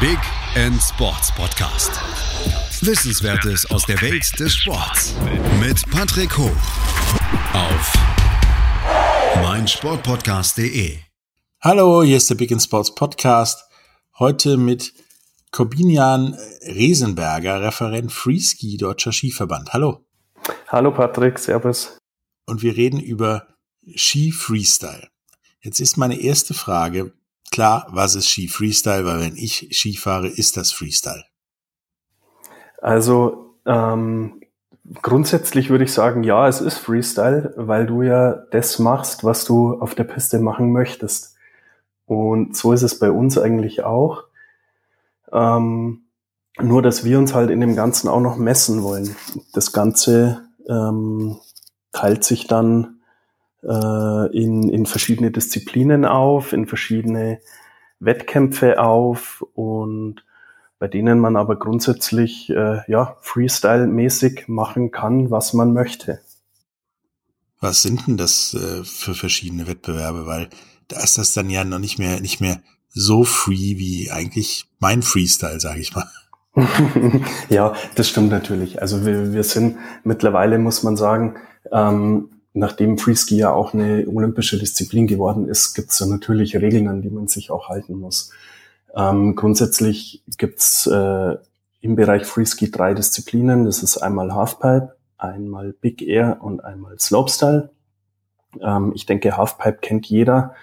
Big End Sports Podcast. Wissenswertes aus der Welt des Sports mit Patrick Hoch auf meinsportpodcast.de. Hallo, hier ist der Big End Sports Podcast. Heute mit Corbinian Resenberger, Referent Freeski Deutscher Skiverband. Hallo. Hallo Patrick, Servus. Und wir reden über Ski Freestyle. Jetzt ist meine erste Frage, klar, was ist Ski Freestyle? Weil wenn ich Ski fahre, ist das Freestyle. Also ähm, grundsätzlich würde ich sagen, ja, es ist Freestyle, weil du ja das machst, was du auf der Piste machen möchtest. Und so ist es bei uns eigentlich auch. Ähm, nur, dass wir uns halt in dem Ganzen auch noch messen wollen. Das Ganze ähm, teilt sich dann äh, in, in verschiedene Disziplinen auf, in verschiedene Wettkämpfe auf und bei denen man aber grundsätzlich äh, ja Freestyle-mäßig machen kann, was man möchte. Was sind denn das äh, für verschiedene Wettbewerbe? Weil da ist das dann ja noch nicht mehr nicht mehr so free wie eigentlich mein Freestyle, sage ich mal. ja, das stimmt natürlich. Also wir, wir sind mittlerweile, muss man sagen, ähm, nachdem Freeski ja auch eine olympische Disziplin geworden ist, gibt es da natürlich Regeln, an die man sich auch halten muss. Ähm, grundsätzlich gibt es äh, im Bereich Freeski drei Disziplinen. Das ist einmal Halfpipe, einmal Big Air und einmal Slopestyle. Ähm, ich denke, Halfpipe kennt jeder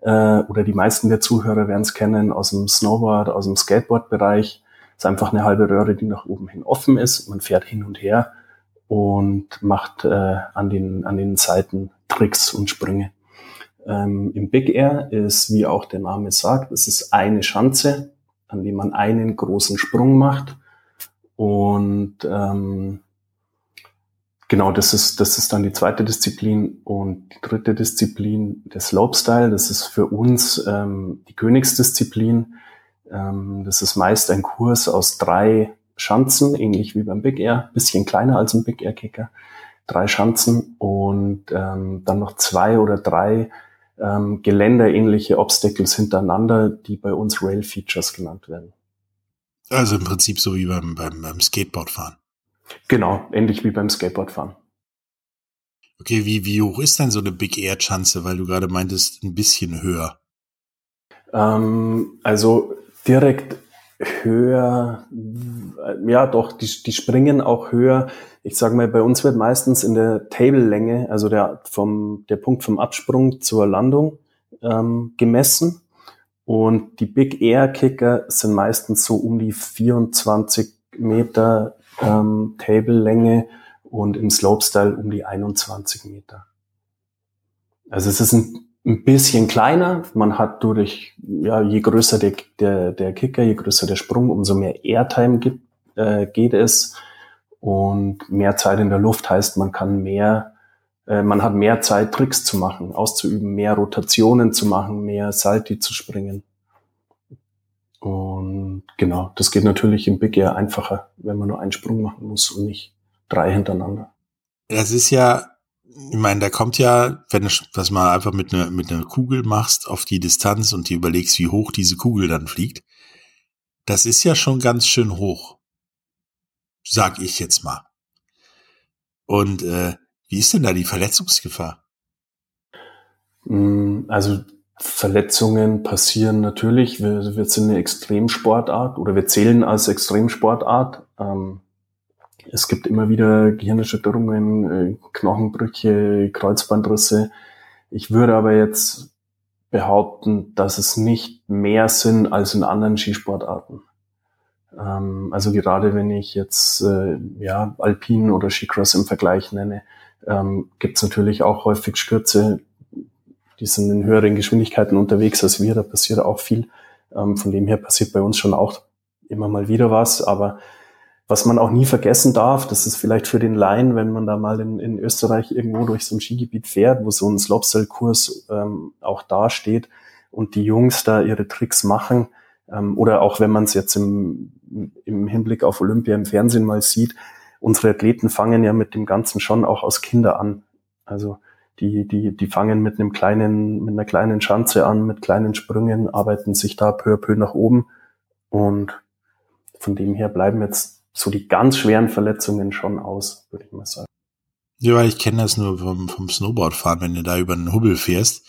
äh, oder die meisten der Zuhörer werden es kennen aus dem Snowboard, aus dem Skateboard-Bereich. ist einfach eine halbe Röhre, die nach oben hin offen ist. Man fährt hin und her und macht äh, an, den, an den Seiten Tricks und Sprünge. Ähm, Im Big Air ist, wie auch der Name sagt, es ist eine Schanze, an die man einen großen Sprung macht. Und ähm, genau, das ist, das ist dann die zweite Disziplin. Und die dritte Disziplin, der Slopestyle, das ist für uns ähm, die Königsdisziplin. Ähm, das ist meist ein Kurs aus drei Schanzen, ähnlich wie beim Big Air, bisschen kleiner als ein Big Air Kicker. Drei Schanzen und ähm, dann noch zwei oder drei ähm, geländerähnliche Obstacles hintereinander, die bei uns Rail Features genannt werden. Also im Prinzip so wie beim, beim, beim Skateboardfahren. Genau, ähnlich wie beim Skateboardfahren. Okay, wie, wie hoch ist denn so eine Big Air Schanze, weil du gerade meintest, ein bisschen höher? Ähm, also direkt höher, ja doch, die, die springen auch höher. Ich sage mal, bei uns wird meistens in der Table-Länge, also der, vom, der Punkt vom Absprung zur Landung ähm, gemessen. Und die Big Air Kicker sind meistens so um die 24 Meter ähm, Table-Länge und im Slopestyle um die 21 Meter. Also es ist ein ein bisschen kleiner. Man hat durch, ja, je größer der, der, der Kicker, je größer der Sprung, umso mehr Airtime gibt, äh, geht es. Und mehr Zeit in der Luft heißt, man kann mehr, äh, man hat mehr Zeit, Tricks zu machen, auszuüben, mehr Rotationen zu machen, mehr Salti zu springen. Und genau, das geht natürlich im Big Air einfacher, wenn man nur einen Sprung machen muss und nicht drei hintereinander. Das ist ja ich meine, da kommt ja, wenn du das mal einfach mit einer mit einer Kugel machst auf die Distanz und dir überlegst, wie hoch diese Kugel dann fliegt, das ist ja schon ganz schön hoch, sag ich jetzt mal. Und äh, wie ist denn da die Verletzungsgefahr? Mm, also Verletzungen passieren natürlich. Wir, wir sind eine Extremsportart oder wir zählen als Extremsportart. Ähm, es gibt immer wieder Gehirnerschütterungen, äh, Knochenbrüche, Kreuzbandrisse. Ich würde aber jetzt behaupten, dass es nicht mehr sind als in anderen Skisportarten. Ähm, also gerade wenn ich jetzt äh, ja Alpin oder Skicross im Vergleich nenne, ähm, gibt es natürlich auch häufig Stürze, die sind in höheren Geschwindigkeiten unterwegs als wir, da passiert auch viel. Ähm, von dem her passiert bei uns schon auch immer mal wieder was, aber was man auch nie vergessen darf, das ist vielleicht für den Laien, wenn man da mal in, in Österreich irgendwo durch so ein Skigebiet fährt, wo so ein Slopestyle-Kurs ähm, auch dasteht und die Jungs da ihre Tricks machen, ähm, oder auch wenn man es jetzt im, im Hinblick auf Olympia im Fernsehen mal sieht, unsere Athleten fangen ja mit dem Ganzen schon auch aus Kinder an. Also die, die, die fangen mit einem kleinen, mit einer kleinen Schanze an, mit kleinen Sprüngen, arbeiten sich da peu à peu nach oben Und von dem her bleiben jetzt so die ganz schweren Verletzungen schon aus, würde ich mal sagen. Ja, weil ich kenne das nur vom, vom Snowboardfahren, wenn du da über einen Hubbel fährst,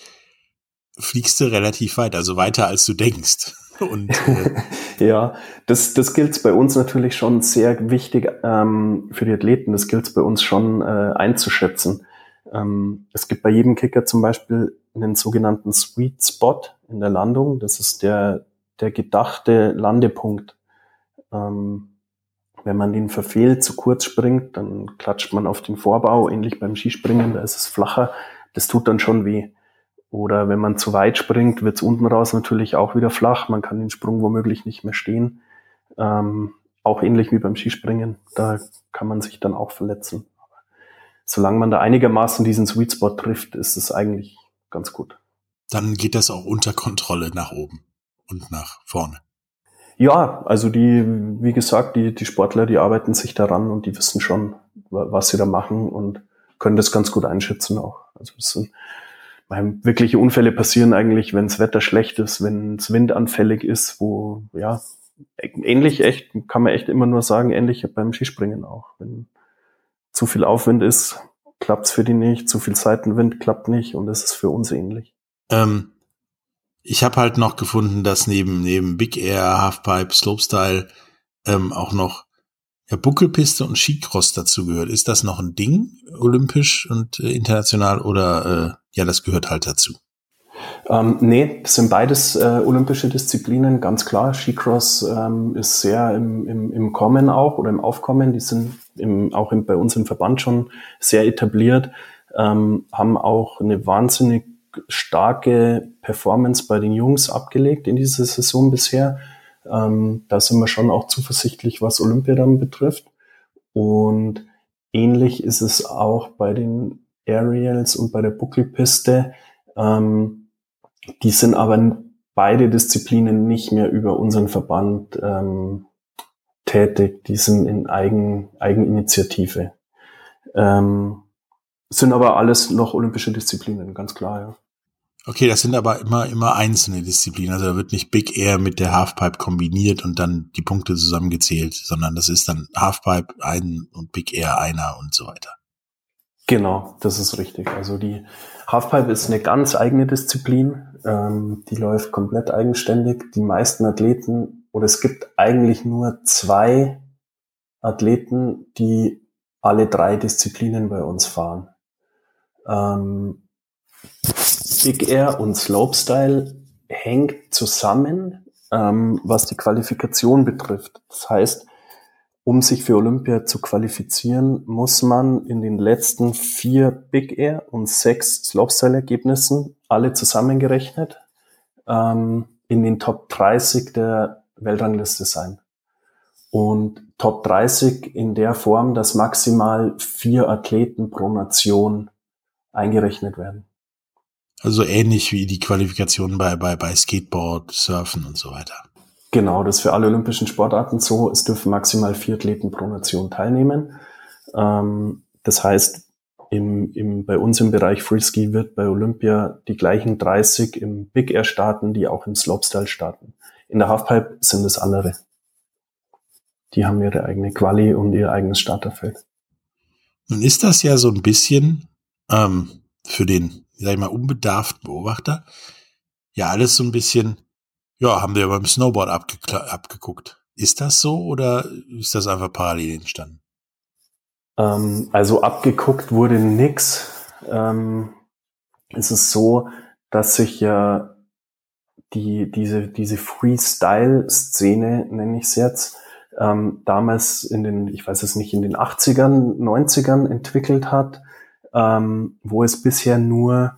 fliegst du relativ weit, also weiter als du denkst. Und, äh ja, das, das gilt bei uns natürlich schon sehr wichtig ähm, für die Athleten. Das gilt bei uns schon äh, einzuschätzen. Ähm, es gibt bei jedem Kicker zum Beispiel einen sogenannten Sweet Spot in der Landung. Das ist der, der gedachte Landepunkt. Ähm, wenn man den verfehlt, zu kurz springt, dann klatscht man auf den Vorbau, ähnlich beim Skispringen, da ist es flacher. Das tut dann schon weh. Oder wenn man zu weit springt, wird es unten raus natürlich auch wieder flach. Man kann den Sprung womöglich nicht mehr stehen. Ähm, auch ähnlich wie beim Skispringen. Da kann man sich dann auch verletzen. Solange man da einigermaßen diesen Sweet Spot trifft, ist es eigentlich ganz gut. Dann geht das auch unter Kontrolle nach oben und nach vorne. Ja, also die, wie gesagt, die, die Sportler, die arbeiten sich daran und die wissen schon, was sie da machen und können das ganz gut einschätzen auch. Also das sind wirkliche Unfälle passieren eigentlich, wenn das Wetter schlecht ist, wenn es windanfällig ist, wo, ja, ähnlich echt, kann man echt immer nur sagen, ähnlich beim Skispringen auch. Wenn zu viel Aufwind ist, klappt's für die nicht, zu viel Seitenwind klappt nicht und das ist für uns ähnlich. Ähm, ich habe halt noch gefunden, dass neben, neben Big Air, Halfpipe, Slopestyle ähm, auch noch ja, Buckelpiste und Skicross dazu gehört. Ist das noch ein Ding, olympisch und äh, international, oder äh, ja, das gehört halt dazu? Ähm, nee, das sind beides äh, olympische Disziplinen, ganz klar. Skicross ähm, ist sehr im, im, im Kommen auch oder im Aufkommen. Die sind im, auch im, bei uns im Verband schon sehr etabliert, ähm, haben auch eine wahnsinnig starke Performance bei den Jungs abgelegt in dieser Saison bisher. Ähm, da sind wir schon auch zuversichtlich, was Olympia dann betrifft. Und ähnlich ist es auch bei den Aerials und bei der Buckelpiste. Ähm, die sind aber beide Disziplinen nicht mehr über unseren Verband ähm, tätig. Die sind in Eigen, Eigeninitiative. Ähm, sind aber alles noch olympische Disziplinen, ganz klar, ja. Okay, das sind aber immer, immer einzelne Disziplinen. Also da wird nicht Big Air mit der Halfpipe kombiniert und dann die Punkte zusammengezählt, sondern das ist dann Halfpipe ein und Big Air einer und so weiter. Genau, das ist richtig. Also die Halfpipe ist eine ganz eigene Disziplin. Ähm, die läuft komplett eigenständig. Die meisten Athleten, oder es gibt eigentlich nur zwei Athleten, die alle drei Disziplinen bei uns fahren. Ähm, Big Air und Slopestyle hängt zusammen, ähm, was die Qualifikation betrifft. Das heißt, um sich für Olympia zu qualifizieren, muss man in den letzten vier Big Air und sechs Slopestyle-Ergebnissen, alle zusammengerechnet, ähm, in den Top 30 der Weltrangliste sein. Und Top 30 in der Form, dass maximal vier Athleten pro Nation eingerechnet werden. Also ähnlich wie die Qualifikationen bei, bei, bei Skateboard, Surfen und so weiter. Genau, das ist für alle olympischen Sportarten so. Es dürfen maximal vier Athleten pro Nation teilnehmen. Ähm, das heißt, im, im, bei uns im Bereich Freeski wird bei Olympia die gleichen 30 im Big Air starten, die auch im Slopestyle starten. In der Halfpipe sind es andere. Die haben ihre eigene Quali und ihr eigenes Starterfeld. Nun ist das ja so ein bisschen ähm, für den sag ich mal, unbedarften Beobachter, ja alles so ein bisschen, ja, haben wir beim Snowboard abgeguckt. Ist das so oder ist das einfach parallel entstanden? Ähm, also abgeguckt wurde nix. Ähm, es ist so, dass sich ja die, diese, diese Freestyle-Szene, nenne ich es jetzt, ähm, damals in den, ich weiß es nicht, in den 80ern, 90ern entwickelt hat ähm, wo es bisher nur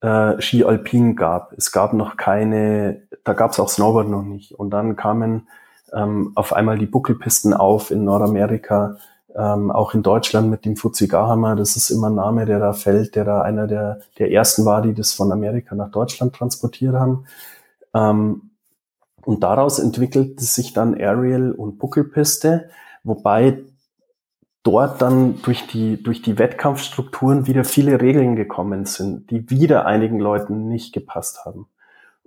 äh, Ski Alpin gab. Es gab noch keine, da gab es auch Snowboard noch nicht. Und dann kamen ähm, auf einmal die Buckelpisten auf in Nordamerika, ähm, auch in Deutschland mit dem Fuzzy-Gahammer. Das ist immer ein Name, der da fällt, der da einer der, der ersten war, die das von Amerika nach Deutschland transportiert haben. Ähm, und daraus entwickelte sich dann Aerial und Buckelpiste, wobei dort dann durch die, durch die Wettkampfstrukturen wieder viele Regeln gekommen sind, die wieder einigen Leuten nicht gepasst haben.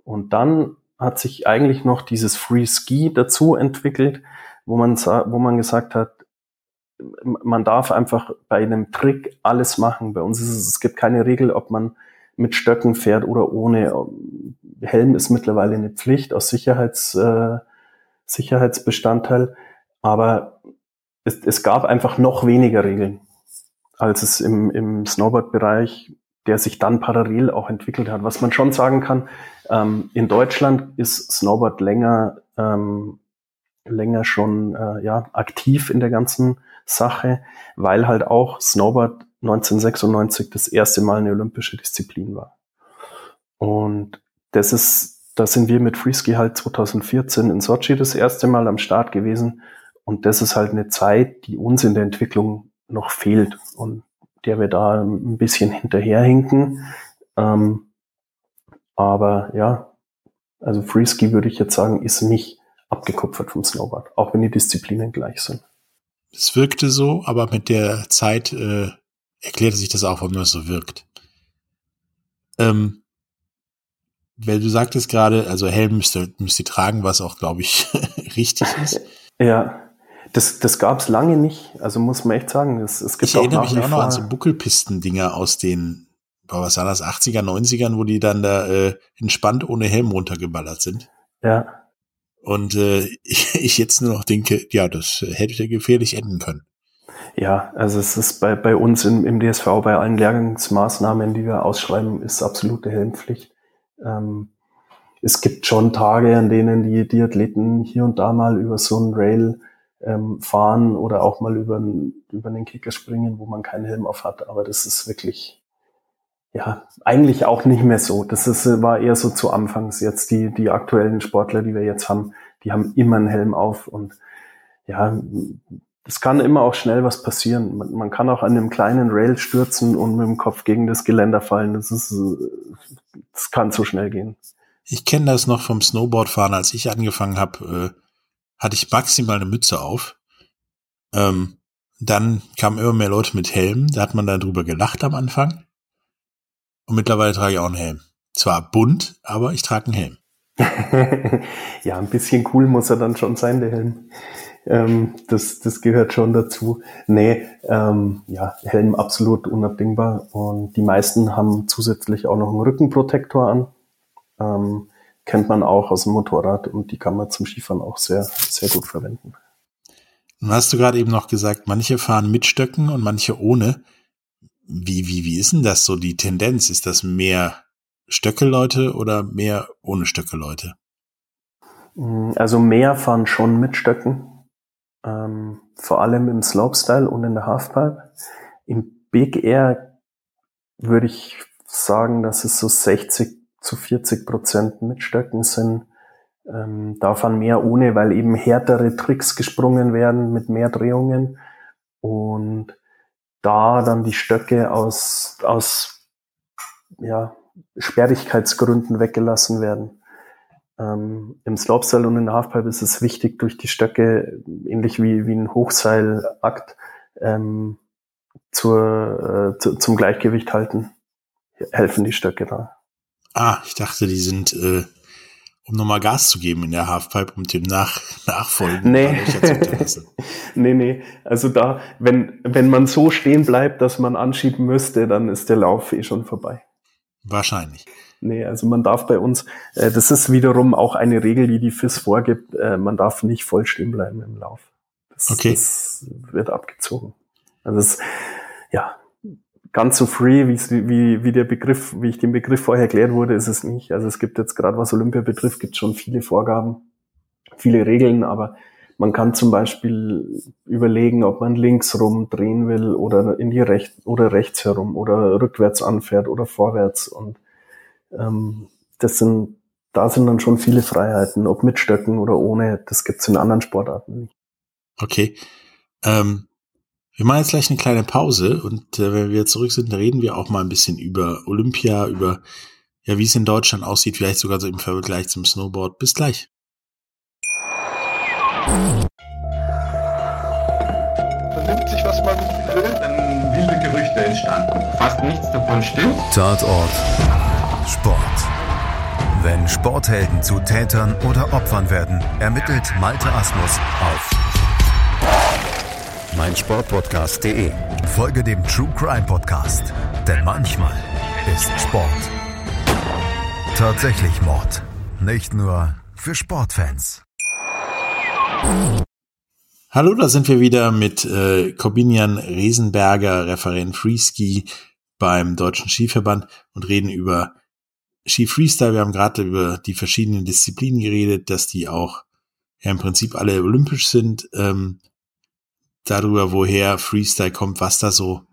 Und dann hat sich eigentlich noch dieses Free Ski dazu entwickelt, wo man, wo man gesagt hat, man darf einfach bei einem Trick alles machen. Bei uns ist es, es gibt keine Regel, ob man mit Stöcken fährt oder ohne. Helm ist mittlerweile eine Pflicht aus Sicherheits, äh, Sicherheitsbestandteil, aber es, es gab einfach noch weniger Regeln, als es im, im Snowboard-Bereich, der sich dann parallel auch entwickelt hat. Was man schon sagen kann, ähm, in Deutschland ist Snowboard länger, ähm, länger schon äh, ja, aktiv in der ganzen Sache, weil halt auch Snowboard 1996 das erste Mal eine olympische Disziplin war. Und das ist, da sind wir mit Freeski halt 2014 in Sochi das erste Mal am Start gewesen. Und das ist halt eine Zeit, die uns in der Entwicklung noch fehlt und der wir da ein bisschen hinterherhinken. Ähm, aber ja, also Freeski würde ich jetzt sagen, ist nicht abgekupfert vom Snowboard, auch wenn die Disziplinen gleich sind. Es wirkte so, aber mit der Zeit äh, erklärte sich das auch, warum das so wirkt. Ähm, weil du sagtest gerade, also Helm müsst ihr, müsst ihr tragen, was auch, glaube ich, richtig ist. Ja, das, das gab es lange nicht. Also muss man echt sagen, es, es gibt ich auch erinnere mich auch noch an so Buckelpisten-Dinger aus den, was war das, 80er, 90ern, wo die dann da äh, entspannt ohne Helm runtergeballert sind. Ja. Und äh, ich jetzt nur noch denke, ja, das hätte gefährlich enden können. Ja, also es ist bei, bei uns im, im DSV, bei allen Lehrgangsmaßnahmen, die wir ausschreiben, ist absolute Helmpflicht. Ähm, es gibt schon Tage, an denen die, die Athleten hier und da mal über so ein Rail ähm, fahren oder auch mal über, über einen Kicker springen, wo man keinen Helm auf hat. Aber das ist wirklich, ja, eigentlich auch nicht mehr so. Das ist, war eher so zu Anfangs. Jetzt die, die aktuellen Sportler, die wir jetzt haben, die haben immer einen Helm auf und ja, es kann immer auch schnell was passieren. Man, man, kann auch an einem kleinen Rail stürzen und mit dem Kopf gegen das Geländer fallen. Das ist, das kann so schnell gehen. Ich kenne das noch vom Snowboardfahren. Als ich angefangen habe, äh, hatte ich maximal eine Mütze auf. Ähm, dann kamen immer mehr Leute mit Helm. Da hat man dann drüber gelacht am Anfang. Und mittlerweile trage ich auch einen Helm. Zwar bunt, aber ich trage einen Helm. ja, ein bisschen cool muss er dann schon sein, der Helm. Ähm, das, das gehört schon dazu. Nee, ähm, ja, Helm absolut unabdingbar. Und die meisten haben zusätzlich auch noch einen Rückenprotektor an. Ähm, kennt man auch aus dem Motorrad und die kann man zum Skifahren auch sehr, sehr gut verwenden. Nun hast du gerade eben noch gesagt, manche fahren mit Stöcken und manche ohne. Wie, wie, wie ist denn das so die Tendenz? Ist das mehr Stöcke-Leute oder mehr ohne Stöcke-Leute? Also mehr fahren schon mit Stöcken, ähm, vor allem im Slopestyle und in der Halfpipe. Im Big Air würde ich sagen, dass es so 60 zu 40 Prozent mit Stöcken sind. Ähm, davon mehr ohne, weil eben härtere Tricks gesprungen werden mit mehr Drehungen und da dann die Stöcke aus, aus ja, Sperrigkeitsgründen weggelassen werden. Ähm, Im Slopestyle und in der Halfpipe ist es wichtig, durch die Stöcke, ähnlich wie, wie ein Hochseilakt, ähm, zur, äh, zu, zum Gleichgewicht halten, helfen die Stöcke da. Ah, ich dachte, die sind, äh, um nochmal Gas zu geben in der Halfpipe, um dem Nach Nachfolgen nee. nee, nee. Also da, wenn, wenn man so stehen bleibt, dass man anschieben müsste, dann ist der Lauf eh schon vorbei. Wahrscheinlich. Nee, also man darf bei uns, äh, das ist wiederum auch eine Regel, die die FIS vorgibt, äh, man darf nicht voll stehen bleiben im Lauf. Das, okay. das wird abgezogen. Also das, ja, ganz so free, wie, wie der Begriff, wie ich den Begriff vorher erklärt wurde, ist es nicht. Also es gibt jetzt gerade, was Olympia betrifft, gibt schon viele Vorgaben, viele Regeln, aber man kann zum Beispiel überlegen, ob man links rum drehen will oder in die rechts oder rechts herum oder rückwärts anfährt oder vorwärts und ähm, das sind, da sind dann schon viele Freiheiten, ob mit Stöcken oder ohne. Das gibt's in anderen Sportarten nicht. Okay. Ähm, wir machen jetzt gleich eine kleine Pause und äh, wenn wir zurück sind, reden wir auch mal ein bisschen über Olympia, über ja, wie es in Deutschland aussieht, vielleicht sogar so im Vergleich zum Snowboard. Bis gleich. Man nimmt sich, was man will. Dann wilde Gerüchte entstanden. Fast nichts davon stimmt. Tatort Sport. Wenn Sporthelden zu Tätern oder Opfern werden, ermittelt Malte Asmus auf meinsportpodcast.de. Folge dem True Crime Podcast, denn manchmal ist Sport tatsächlich Mord. Nicht nur für Sportfans. Hallo, da sind wir wieder mit äh, Corbinian Riesenberger, Referent Freeski beim Deutschen Skiverband und reden über Ski Freestyle. Wir haben gerade über die verschiedenen Disziplinen geredet, dass die auch ja im Prinzip alle olympisch sind. Ähm, darüber, woher Freestyle kommt, was da so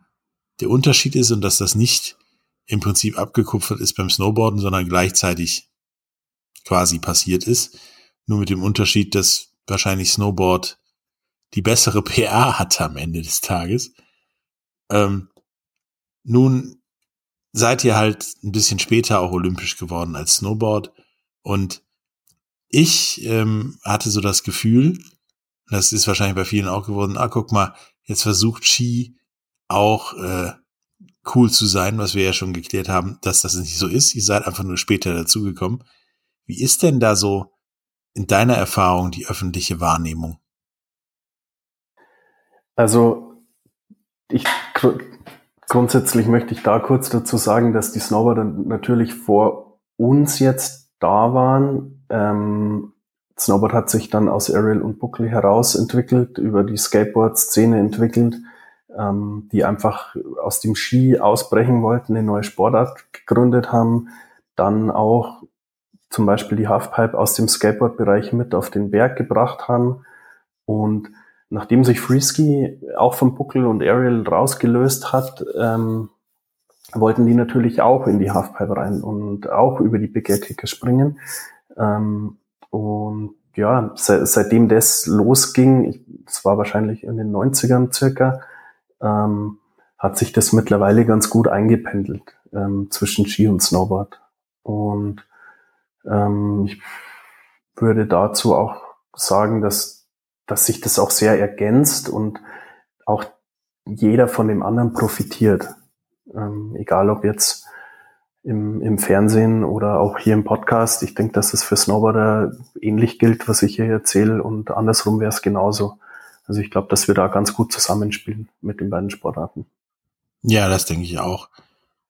der Unterschied ist und dass das nicht im Prinzip abgekupfert ist beim Snowboarden, sondern gleichzeitig quasi passiert ist. Nur mit dem Unterschied, dass wahrscheinlich Snowboard die bessere PR hatte am Ende des Tages. Ähm, nun seid ihr halt ein bisschen später auch olympisch geworden als Snowboard und ich ähm, hatte so das Gefühl, das ist wahrscheinlich bei vielen auch geworden, ah, guck mal, jetzt versucht Ski auch äh, cool zu sein, was wir ja schon geklärt haben, dass das nicht so ist. Ihr seid einfach nur später dazugekommen. Wie ist denn da so in deiner Erfahrung die öffentliche Wahrnehmung? Also ich grundsätzlich möchte ich da kurz dazu sagen, dass die Snowboarder natürlich vor uns jetzt da waren. Ähm, Snowboard hat sich dann aus Aerial und Buckel heraus entwickelt, über die Skateboard-Szene entwickelt, ähm, die einfach aus dem Ski ausbrechen wollten, eine neue Sportart gegründet haben, dann auch zum Beispiel die Halfpipe aus dem Skateboard-Bereich mit auf den Berg gebracht haben und nachdem sich Freeski auch vom Buckel und Ariel rausgelöst hat, ähm, wollten die natürlich auch in die Halfpipe rein und auch über die Big Air Kicker springen. Ähm, und ja, se seitdem das losging, das war wahrscheinlich in den 90ern circa, ähm, hat sich das mittlerweile ganz gut eingependelt ähm, zwischen Ski und Snowboard. Und ähm, ich würde dazu auch sagen, dass dass sich das auch sehr ergänzt und auch jeder von dem anderen profitiert. Ähm, egal ob jetzt im, im Fernsehen oder auch hier im Podcast. Ich denke, dass es für Snowboarder ähnlich gilt, was ich hier erzähle und andersrum wäre es genauso. Also ich glaube, dass wir da ganz gut zusammenspielen mit den beiden Sportarten. Ja, das denke ich auch.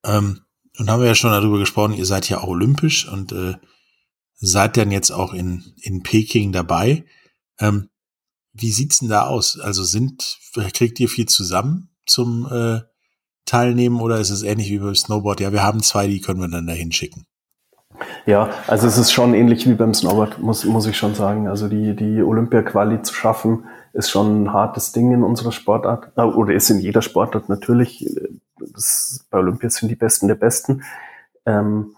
Ähm, und haben wir ja schon darüber gesprochen, ihr seid ja auch olympisch und äh, seid dann jetzt auch in, in Peking dabei. Ähm, wie sieht's denn da aus? Also sind, kriegt ihr viel zusammen zum äh, Teilnehmen oder ist es ähnlich wie beim Snowboard? Ja, wir haben zwei, die können wir dann dahin schicken. Ja, also es ist schon ähnlich wie beim Snowboard, muss, muss ich schon sagen. Also die, die Olympia-Quali zu schaffen, ist schon ein hartes Ding in unserer Sportart. Oder ist in jeder Sportart natürlich. Das, bei Olympia sind die Besten der Besten. Ähm,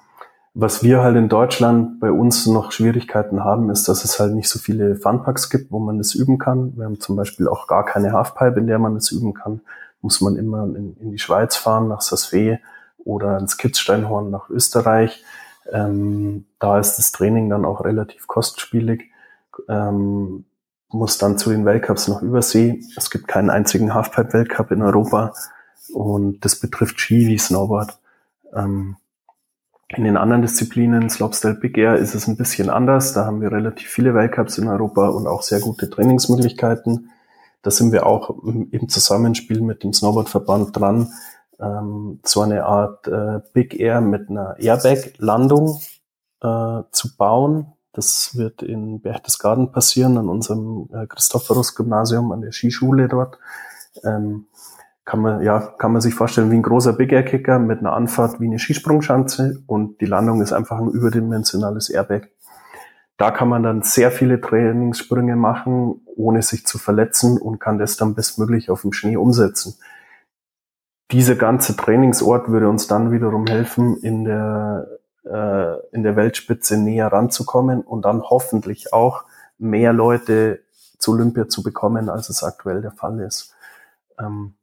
was wir halt in Deutschland bei uns noch Schwierigkeiten haben, ist, dass es halt nicht so viele Funpacks gibt, wo man das üben kann. Wir haben zum Beispiel auch gar keine Halfpipe, in der man das üben kann. Muss man immer in, in die Schweiz fahren, nach Sasvee oder ins Kitzsteinhorn nach Österreich. Ähm, da ist das Training dann auch relativ kostspielig. Ähm, muss dann zu den Weltcups noch übersee. Es gibt keinen einzigen Halfpipe-Weltcup in Europa und das betrifft Ski wie Snowboard. Ähm, in den anderen Disziplinen, Slopestyle Big Air, ist es ein bisschen anders. Da haben wir relativ viele Weltcups in Europa und auch sehr gute Trainingsmöglichkeiten. Da sind wir auch im Zusammenspiel mit dem Snowboardverband dran, ähm, so eine Art äh, Big Air mit einer Airbag-Landung äh, zu bauen. Das wird in Berchtesgaden passieren, an unserem äh, Christophorus-Gymnasium, an der Skischule dort. Ähm, kann man, ja, kann man sich vorstellen wie ein großer Big Air Kicker mit einer Anfahrt wie eine Skisprungschanze und die Landung ist einfach ein überdimensionales Airbag. Da kann man dann sehr viele Trainingssprünge machen, ohne sich zu verletzen und kann das dann bestmöglich auf dem Schnee umsetzen. Dieser ganze Trainingsort würde uns dann wiederum helfen, in der, äh, in der Weltspitze näher ranzukommen und dann hoffentlich auch mehr Leute zu Olympia zu bekommen, als es aktuell der Fall ist. Ähm,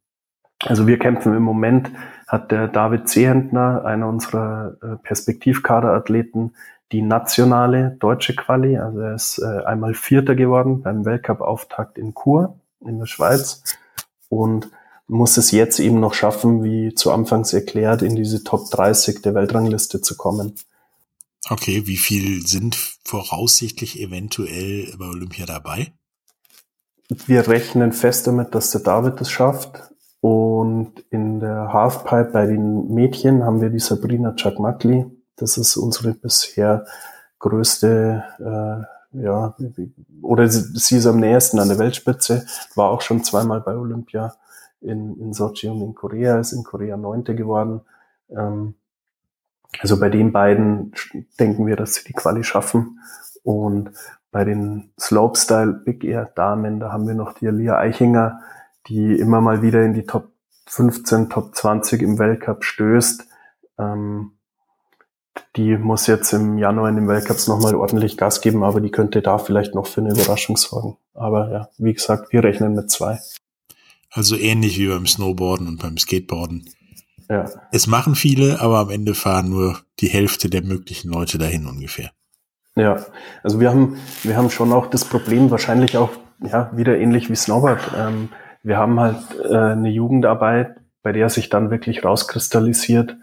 also wir kämpfen im Moment, hat der David Zehentner, einer unserer äh, Perspektivkaderathleten, die nationale deutsche Quali. Also er ist äh, einmal Vierter geworden beim Weltcup-Auftakt in Chur in der Schweiz und muss es jetzt eben noch schaffen, wie zu Anfangs erklärt, in diese Top 30 der Weltrangliste zu kommen. Okay, wie viel sind voraussichtlich eventuell bei Olympia dabei? Wir rechnen fest damit, dass der David es schafft. Und in der Halfpipe bei den Mädchen haben wir die Sabrina Chakmakli. Das ist unsere bisher größte, äh, ja, oder sie, ist am nächsten an der Weltspitze, war auch schon zweimal bei Olympia in, in Sochi und in Korea, ist in Korea Neunte geworden. Ähm, also bei den beiden denken wir, dass sie die Quali schaffen. Und bei den Slopestyle Big Air Damen, da haben wir noch die Alia Eichinger, die immer mal wieder in die Top 15, Top 20 im Weltcup stößt. Ähm, die muss jetzt im Januar in den Weltcups nochmal ordentlich Gas geben, aber die könnte da vielleicht noch für eine Überraschung sorgen. Aber ja, wie gesagt, wir rechnen mit zwei. Also ähnlich wie beim Snowboarden und beim Skateboarden. Ja. Es machen viele, aber am Ende fahren nur die Hälfte der möglichen Leute dahin ungefähr. Ja, also wir haben, wir haben schon auch das Problem, wahrscheinlich auch, ja, wieder ähnlich wie Snowboard. Ähm, wir haben halt äh, eine Jugendarbeit, bei der sich dann wirklich rauskristallisiert,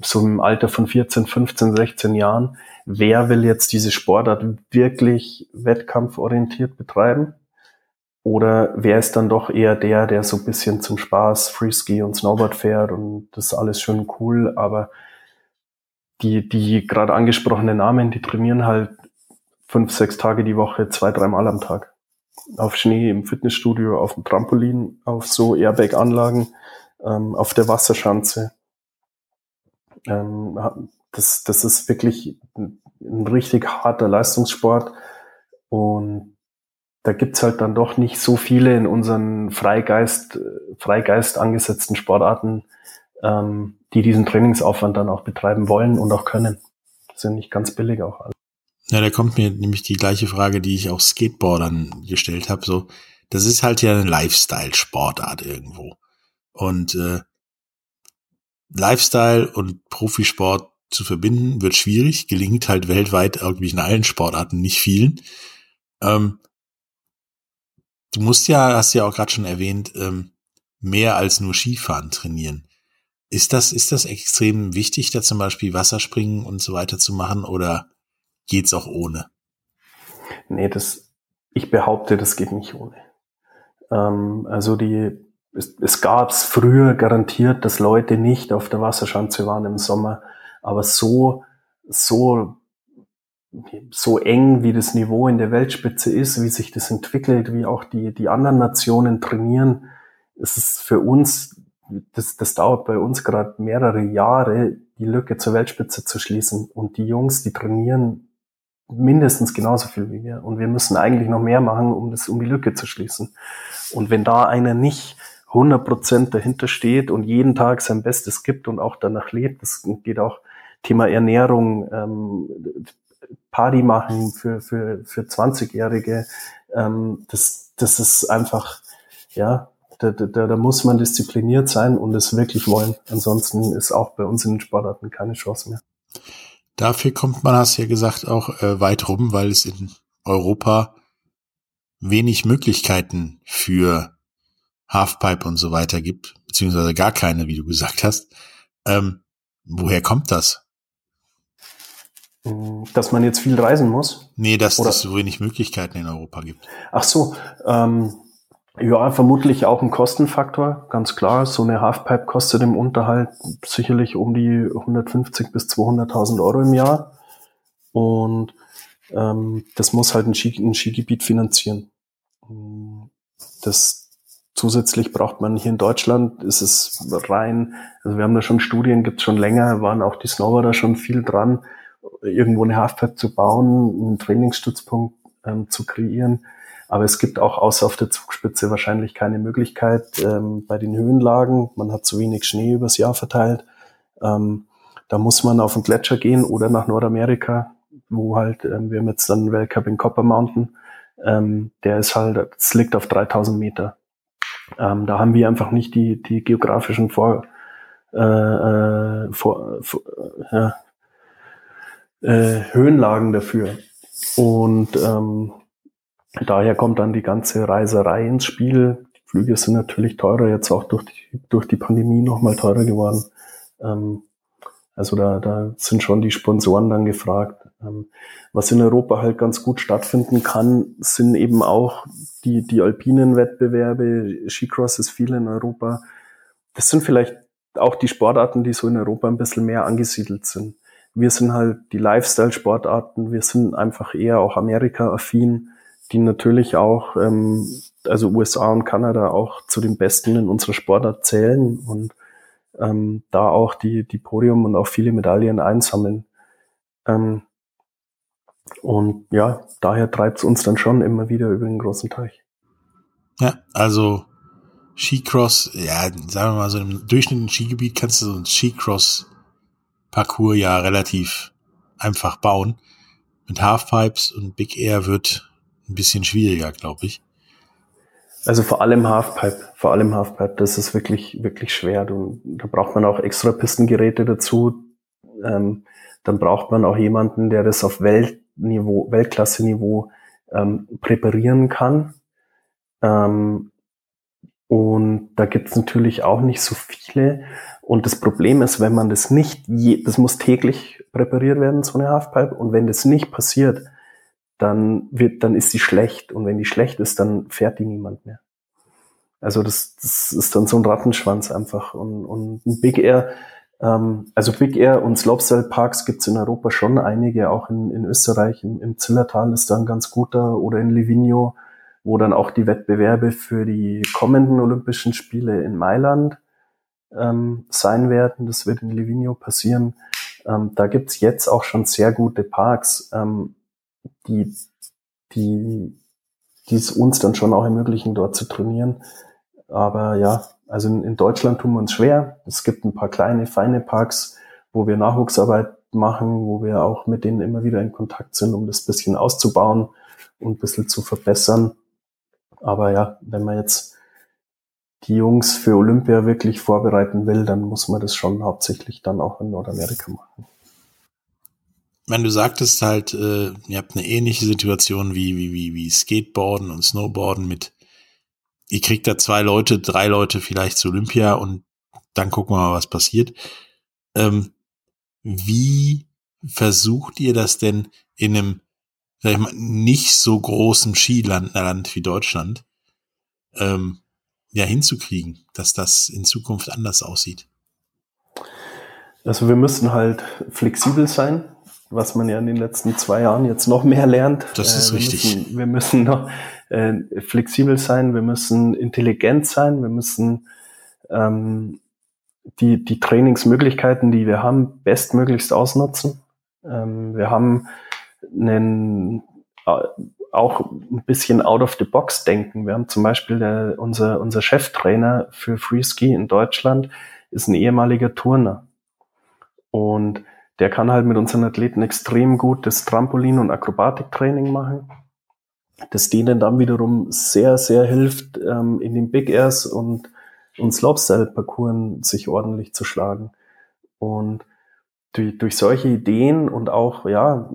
so im Alter von 14, 15, 16 Jahren, wer will jetzt diese Sportart wirklich wettkampforientiert betreiben? Oder wer ist dann doch eher der, der so ein bisschen zum Spaß Freeski und Snowboard fährt und das ist alles schön cool, aber die, die gerade angesprochenen Namen, die trainieren halt fünf, sechs Tage die Woche, zwei, dreimal am Tag. Auf Schnee, im Fitnessstudio, auf dem Trampolin, auf so Airbag-Anlagen, ähm, auf der Wasserschanze. Ähm, das, das ist wirklich ein, richtig harter Leistungssport und da gibt's halt dann doch nicht so viele in unseren Freigeist, Freigeist angesetzten Sportarten, ähm, die diesen Trainingsaufwand dann auch betreiben wollen und auch können. Das sind nicht ganz billig auch alle. Ja, da kommt mir nämlich die gleiche Frage, die ich auch Skateboardern gestellt habe. So, das ist halt ja eine Lifestyle-Sportart irgendwo. Und äh, Lifestyle und Profisport zu verbinden, wird schwierig, gelingt halt weltweit irgendwie in allen Sportarten, nicht vielen. Ähm, du musst ja, hast ja auch gerade schon erwähnt, ähm, mehr als nur Skifahren trainieren. Ist das, ist das extrem wichtig, da zum Beispiel Wasserspringen und so weiter zu machen oder geht's auch ohne? Nee, das, ich behaupte, das geht nicht ohne. Ähm, also die, es, es gab's früher garantiert, dass Leute nicht auf der Wasserschanze waren im Sommer, aber so, so, so eng wie das Niveau in der Weltspitze ist, wie sich das entwickelt, wie auch die, die anderen Nationen trainieren, ist es für uns das, das dauert bei uns gerade mehrere Jahre, die Lücke zur Weltspitze zu schließen. Und die Jungs, die trainieren mindestens genauso viel wie wir. Und wir müssen eigentlich noch mehr machen, um das, um die Lücke zu schließen. Und wenn da einer nicht 100 Prozent dahinter steht und jeden Tag sein Bestes gibt und auch danach lebt, das geht auch Thema Ernährung, ähm, Party machen für, für, für 20-Jährige, ähm, das, das ist einfach, ja, da, da, da muss man diszipliniert sein und es wirklich wollen. Ansonsten ist auch bei uns in den Sportarten keine Chance mehr. Dafür kommt man, hast ja gesagt, auch äh, weit rum, weil es in Europa wenig Möglichkeiten für Halfpipe und so weiter gibt, beziehungsweise gar keine, wie du gesagt hast. Ähm, woher kommt das? Dass man jetzt viel reisen muss? Nee, dass es so wenig Möglichkeiten in Europa gibt. Ach so, ähm, ja, vermutlich auch ein Kostenfaktor, ganz klar. So eine Halfpipe kostet im Unterhalt sicherlich um die 150 bis 200.000 Euro im Jahr. Und ähm, das muss halt ein, Ski, ein Skigebiet finanzieren. Das zusätzlich braucht man hier in Deutschland, ist es rein, also wir haben da schon Studien, gibt schon länger, waren auch die Snowboarder schon viel dran, irgendwo eine Halfpipe zu bauen, einen Trainingsstützpunkt ähm, zu kreieren aber es gibt auch außer auf der Zugspitze wahrscheinlich keine Möglichkeit ähm, bei den Höhenlagen. Man hat zu wenig Schnee übers Jahr verteilt. Ähm, da muss man auf den Gletscher gehen oder nach Nordamerika, wo halt, ähm, wir haben jetzt dann Weltcup in Copper Mountain. Ähm, der ist halt, es liegt auf 3000 Meter. Ähm, da haben wir einfach nicht die, die geografischen Vor, äh, äh vor, vor äh, äh, Höhenlagen dafür. Und ähm, Daher kommt dann die ganze Reiserei ins Spiel. Die Flüge sind natürlich teurer, jetzt auch durch die, durch die Pandemie nochmal teurer geworden. Ähm, Also da, da sind schon die Sponsoren dann gefragt. Ähm, was in Europa halt ganz gut stattfinden kann, sind eben auch die, die alpinen Wettbewerbe. Skicross ist viel in Europa. Das sind vielleicht auch die Sportarten, die so in Europa ein bisschen mehr angesiedelt sind. Wir sind halt die Lifestyle-Sportarten. Wir sind einfach eher auch Amerika-affin, die natürlich auch, ähm, also USA und Kanada auch zu den Besten in unserer Sportart zählen und ähm, da auch die, die Podium und auch viele Medaillen einsammeln. Ähm, und ja, daher treibt es uns dann schon immer wieder über den großen Teich. Ja, also Skicross, ja, sagen wir mal, so im durchschnittlichen Skigebiet kannst du so ein Skicross-Parcours ja relativ einfach bauen. Mit Halfpipes und Big Air wird ein bisschen schwieriger, glaube ich. Also vor allem Halfpipe, vor allem Halfpipe, das ist wirklich, wirklich schwer. Und da braucht man auch extra Pistengeräte dazu. Ähm, dann braucht man auch jemanden, der das auf Weltniveau, Weltklasse-Niveau ähm, präparieren kann. Ähm, und da gibt es natürlich auch nicht so viele. Und das Problem ist, wenn man das nicht, je, das muss täglich präpariert werden, so eine Halfpipe. Und wenn das nicht passiert, dann wird, dann ist sie schlecht. Und wenn die schlecht ist, dann fährt die niemand mehr. Also das, das ist dann so ein Rattenschwanz einfach. Und, und ein Big Air, ähm, also Big Air und Slopestyle Parks gibt's in Europa schon einige, auch in, in Österreich, im, im Zillertal ist da ein ganz guter oder in Livigno, wo dann auch die Wettbewerbe für die kommenden Olympischen Spiele in Mailand ähm, sein werden. Das wird in Livigno passieren. Ähm, da gibt's jetzt auch schon sehr gute Parks. Ähm, die, die, die es uns dann schon auch ermöglichen, dort zu trainieren. Aber ja, also in, in Deutschland tun wir uns schwer. Es gibt ein paar kleine, feine Parks, wo wir Nachwuchsarbeit machen, wo wir auch mit denen immer wieder in Kontakt sind, um das bisschen auszubauen und ein bisschen zu verbessern. Aber ja, wenn man jetzt die Jungs für Olympia wirklich vorbereiten will, dann muss man das schon hauptsächlich dann auch in Nordamerika machen wenn du sagtest halt, äh, ihr habt eine ähnliche Situation wie, wie, wie, wie Skateboarden und Snowboarden mit, ihr kriegt da zwei Leute, drei Leute vielleicht zu Olympia und dann gucken wir mal, was passiert. Ähm, wie versucht ihr das denn in einem, sag ich mal, nicht so großen Skiland Land wie Deutschland, ähm, ja, hinzukriegen, dass das in Zukunft anders aussieht? Also wir müssen halt flexibel sein was man ja in den letzten zwei Jahren jetzt noch mehr lernt. Das ist äh, wir richtig. Müssen, wir müssen noch äh, flexibel sein, wir müssen intelligent sein, wir müssen ähm, die, die Trainingsmöglichkeiten, die wir haben, bestmöglichst ausnutzen. Ähm, wir haben einen, äh, auch ein bisschen out of the box denken. Wir haben zum Beispiel der, unser, unser Cheftrainer für Freeski in Deutschland ist ein ehemaliger Turner. Und der kann halt mit unseren Athleten extrem gut das Trampolin- und Akrobatiktraining machen, das denen dann wiederum sehr, sehr hilft, ähm, in den Big Airs und, und Slopestyle-Parcours sich ordentlich zu schlagen. Und durch, durch solche Ideen und auch, ja,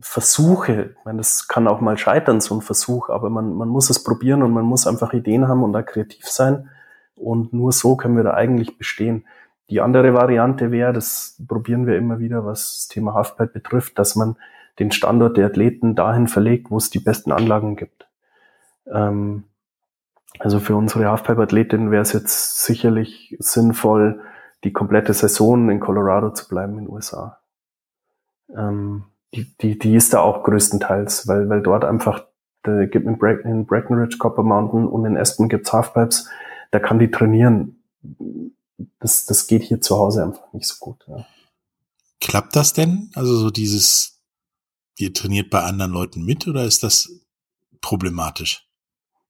Versuche, ich meine, das kann auch mal scheitern, so ein Versuch, aber man, man muss es probieren und man muss einfach Ideen haben und da kreativ sein. Und nur so können wir da eigentlich bestehen. Die andere Variante wäre, das probieren wir immer wieder, was das Thema Halfpipe betrifft, dass man den Standort der Athleten dahin verlegt, wo es die besten Anlagen gibt. Ähm, also für unsere Halfpipe-Athletinnen wäre es jetzt sicherlich sinnvoll, die komplette Saison in Colorado zu bleiben in den USA. Ähm, die, die, die ist da auch größtenteils, weil, weil dort einfach, da gibt in, Bre in Breckenridge, Copper Mountain und in Aspen gibt's Halfpipes, da kann die trainieren das, das geht hier zu Hause einfach nicht so gut. Ja. Klappt das denn? Also so dieses, ihr trainiert bei anderen Leuten mit oder ist das problematisch?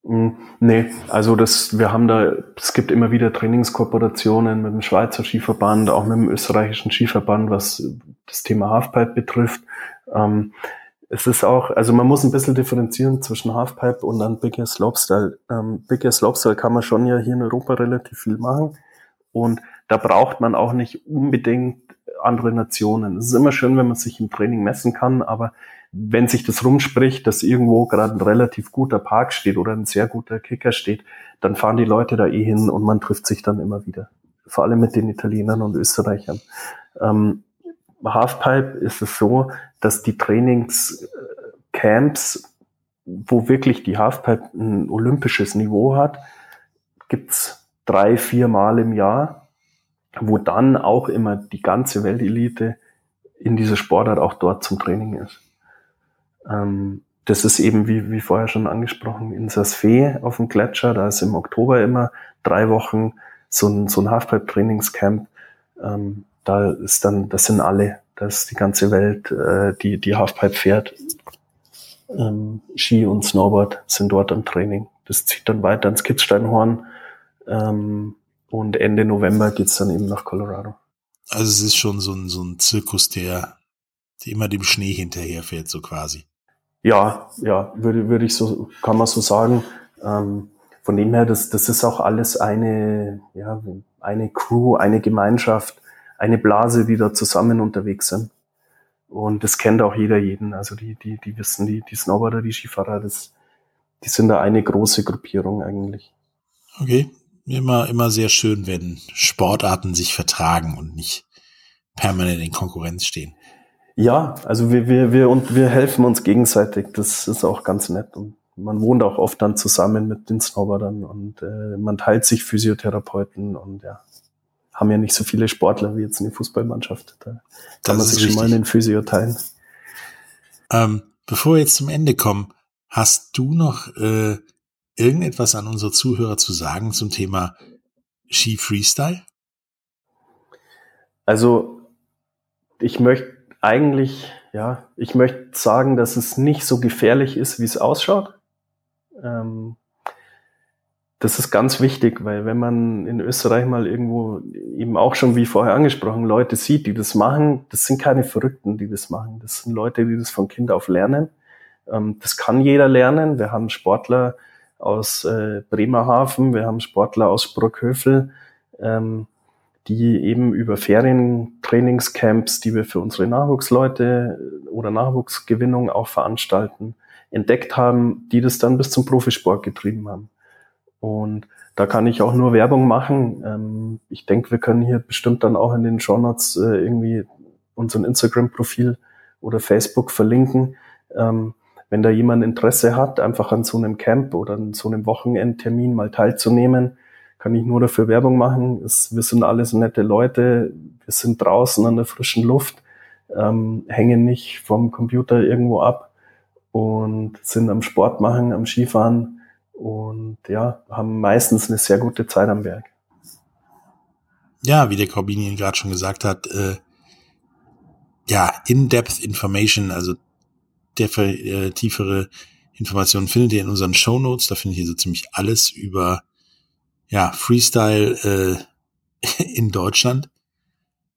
Mm, nee, also das, wir haben da, es gibt immer wieder Trainingskooperationen mit dem Schweizer Skiverband, auch mit dem österreichischen Skiverband, was das Thema Halfpipe betrifft. Ähm, es ist auch, also man muss ein bisschen differenzieren zwischen Halfpipe und dann Big Air Slopestyle. Ähm, Big Air Slopestyle kann man schon ja hier in Europa relativ viel machen. Und da braucht man auch nicht unbedingt andere Nationen. Es ist immer schön, wenn man sich im Training messen kann, aber wenn sich das rumspricht, dass irgendwo gerade ein relativ guter Park steht oder ein sehr guter Kicker steht, dann fahren die Leute da eh hin und man trifft sich dann immer wieder. Vor allem mit den Italienern und Österreichern. Ähm, Halfpipe ist es so, dass die Trainingscamps, wo wirklich die Halfpipe ein olympisches Niveau hat, gibt's drei, vier Mal im Jahr, wo dann auch immer die ganze Weltelite in dieser Sportart auch dort zum Training ist. Ähm, das ist eben, wie, wie vorher schon angesprochen, in Saas-Fee auf dem Gletscher. Da ist im Oktober immer drei Wochen so ein, so ein Halfpipe-Trainingscamp. Ähm, da ist dann, das sind alle, da ist die ganze Welt, äh, die, die Halfpipe fährt. Ähm, Ski und Snowboard sind dort am Training. Das zieht dann weiter ins Kitzsteinhorn. Ähm, und Ende November geht's dann eben nach Colorado. Also es ist schon so ein, so ein Zirkus, der, der immer dem Schnee hinterherfährt, so quasi. Ja, ja, würde, würde ich so, kann man so sagen. Ähm, von dem her, das, das ist auch alles eine, ja, eine Crew, eine Gemeinschaft, eine Blase, die da zusammen unterwegs sind. Und das kennt auch jeder jeden. Also die, die, die wissen, die, die Snowboarder, die Skifahrer, das, die sind da eine große Gruppierung eigentlich. Okay. Immer, immer sehr schön, wenn Sportarten sich vertragen und nicht permanent in Konkurrenz stehen. Ja, also wir, wir, wir, und wir helfen uns gegenseitig. Das ist auch ganz nett. Und man wohnt auch oft dann zusammen mit den Snowboardern und äh, man teilt sich Physiotherapeuten und ja, haben ja nicht so viele Sportler wie jetzt eine Fußballmannschaft. Da kann man sich schon mal einen Physio teilen. Ähm, bevor wir jetzt zum Ende kommen, hast du noch äh, irgendetwas an unsere Zuhörer zu sagen zum Thema Ski Freestyle? Also ich möchte eigentlich, ja, ich möchte sagen, dass es nicht so gefährlich ist, wie es ausschaut. Ähm, das ist ganz wichtig, weil wenn man in Österreich mal irgendwo eben auch schon wie vorher angesprochen Leute sieht, die das machen, das sind keine Verrückten, die das machen. Das sind Leute, die das von Kind auf lernen. Ähm, das kann jeder lernen. Wir haben Sportler aus äh, Bremerhaven, wir haben Sportler aus Sprockhövel. Ähm, die eben über Ferientrainingscamps, die wir für unsere Nachwuchsleute oder Nachwuchsgewinnung auch veranstalten, entdeckt haben, die das dann bis zum Profisport getrieben haben. Und da kann ich auch nur Werbung machen. Ähm, ich denke, wir können hier bestimmt dann auch in den Show Notes äh, irgendwie unseren Instagram-Profil oder Facebook verlinken. Ähm, wenn da jemand Interesse hat, einfach an so einem Camp oder an so einem Wochenendtermin mal teilzunehmen, kann ich nur dafür Werbung machen. Es, wir sind alles nette Leute, wir sind draußen an der frischen Luft, ähm, hängen nicht vom Computer irgendwo ab und sind am Sport machen, am Skifahren und ja, haben meistens eine sehr gute Zeit am Berg. Ja, wie der Corbinian gerade schon gesagt hat, äh, ja, In-Depth Information, also der äh, tiefere Informationen findet ihr in unseren Show Notes. Da findet ihr so ziemlich alles über ja, Freestyle äh, in Deutschland.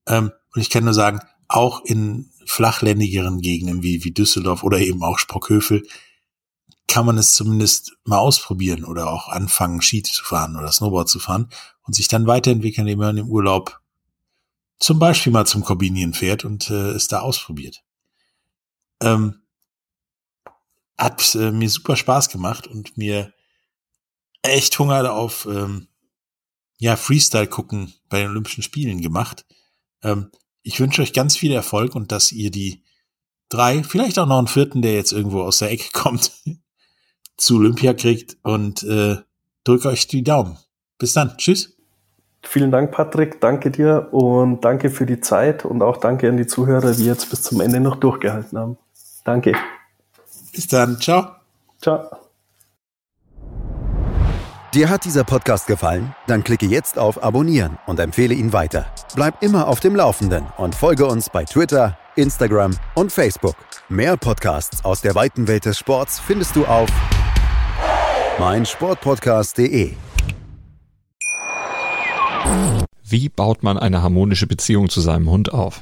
Ähm, und ich kann nur sagen, auch in flachländigeren Gegenden wie, wie Düsseldorf oder eben auch Sprockhövel kann man es zumindest mal ausprobieren oder auch anfangen, Ski zu fahren oder Snowboard zu fahren und sich dann weiterentwickeln, indem man im Urlaub zum Beispiel mal zum Kombinieren fährt und äh, es da ausprobiert. Ähm, hat äh, mir super Spaß gemacht und mir echt Hunger auf ähm, ja, Freestyle gucken bei den Olympischen Spielen gemacht. Ähm, ich wünsche euch ganz viel Erfolg und dass ihr die drei, vielleicht auch noch einen vierten, der jetzt irgendwo aus der Ecke kommt, zu Olympia kriegt und äh, drücke euch die Daumen. Bis dann. Tschüss. Vielen Dank, Patrick. Danke dir und danke für die Zeit und auch danke an die Zuhörer, die jetzt bis zum Ende noch durchgehalten haben. Danke. Bis dann. Ciao. Ciao. Dir hat dieser Podcast gefallen? Dann klicke jetzt auf Abonnieren und empfehle ihn weiter. Bleib immer auf dem Laufenden und folge uns bei Twitter, Instagram und Facebook. Mehr Podcasts aus der weiten Welt des Sports findest du auf meinsportpodcast.de. Wie baut man eine harmonische Beziehung zu seinem Hund auf?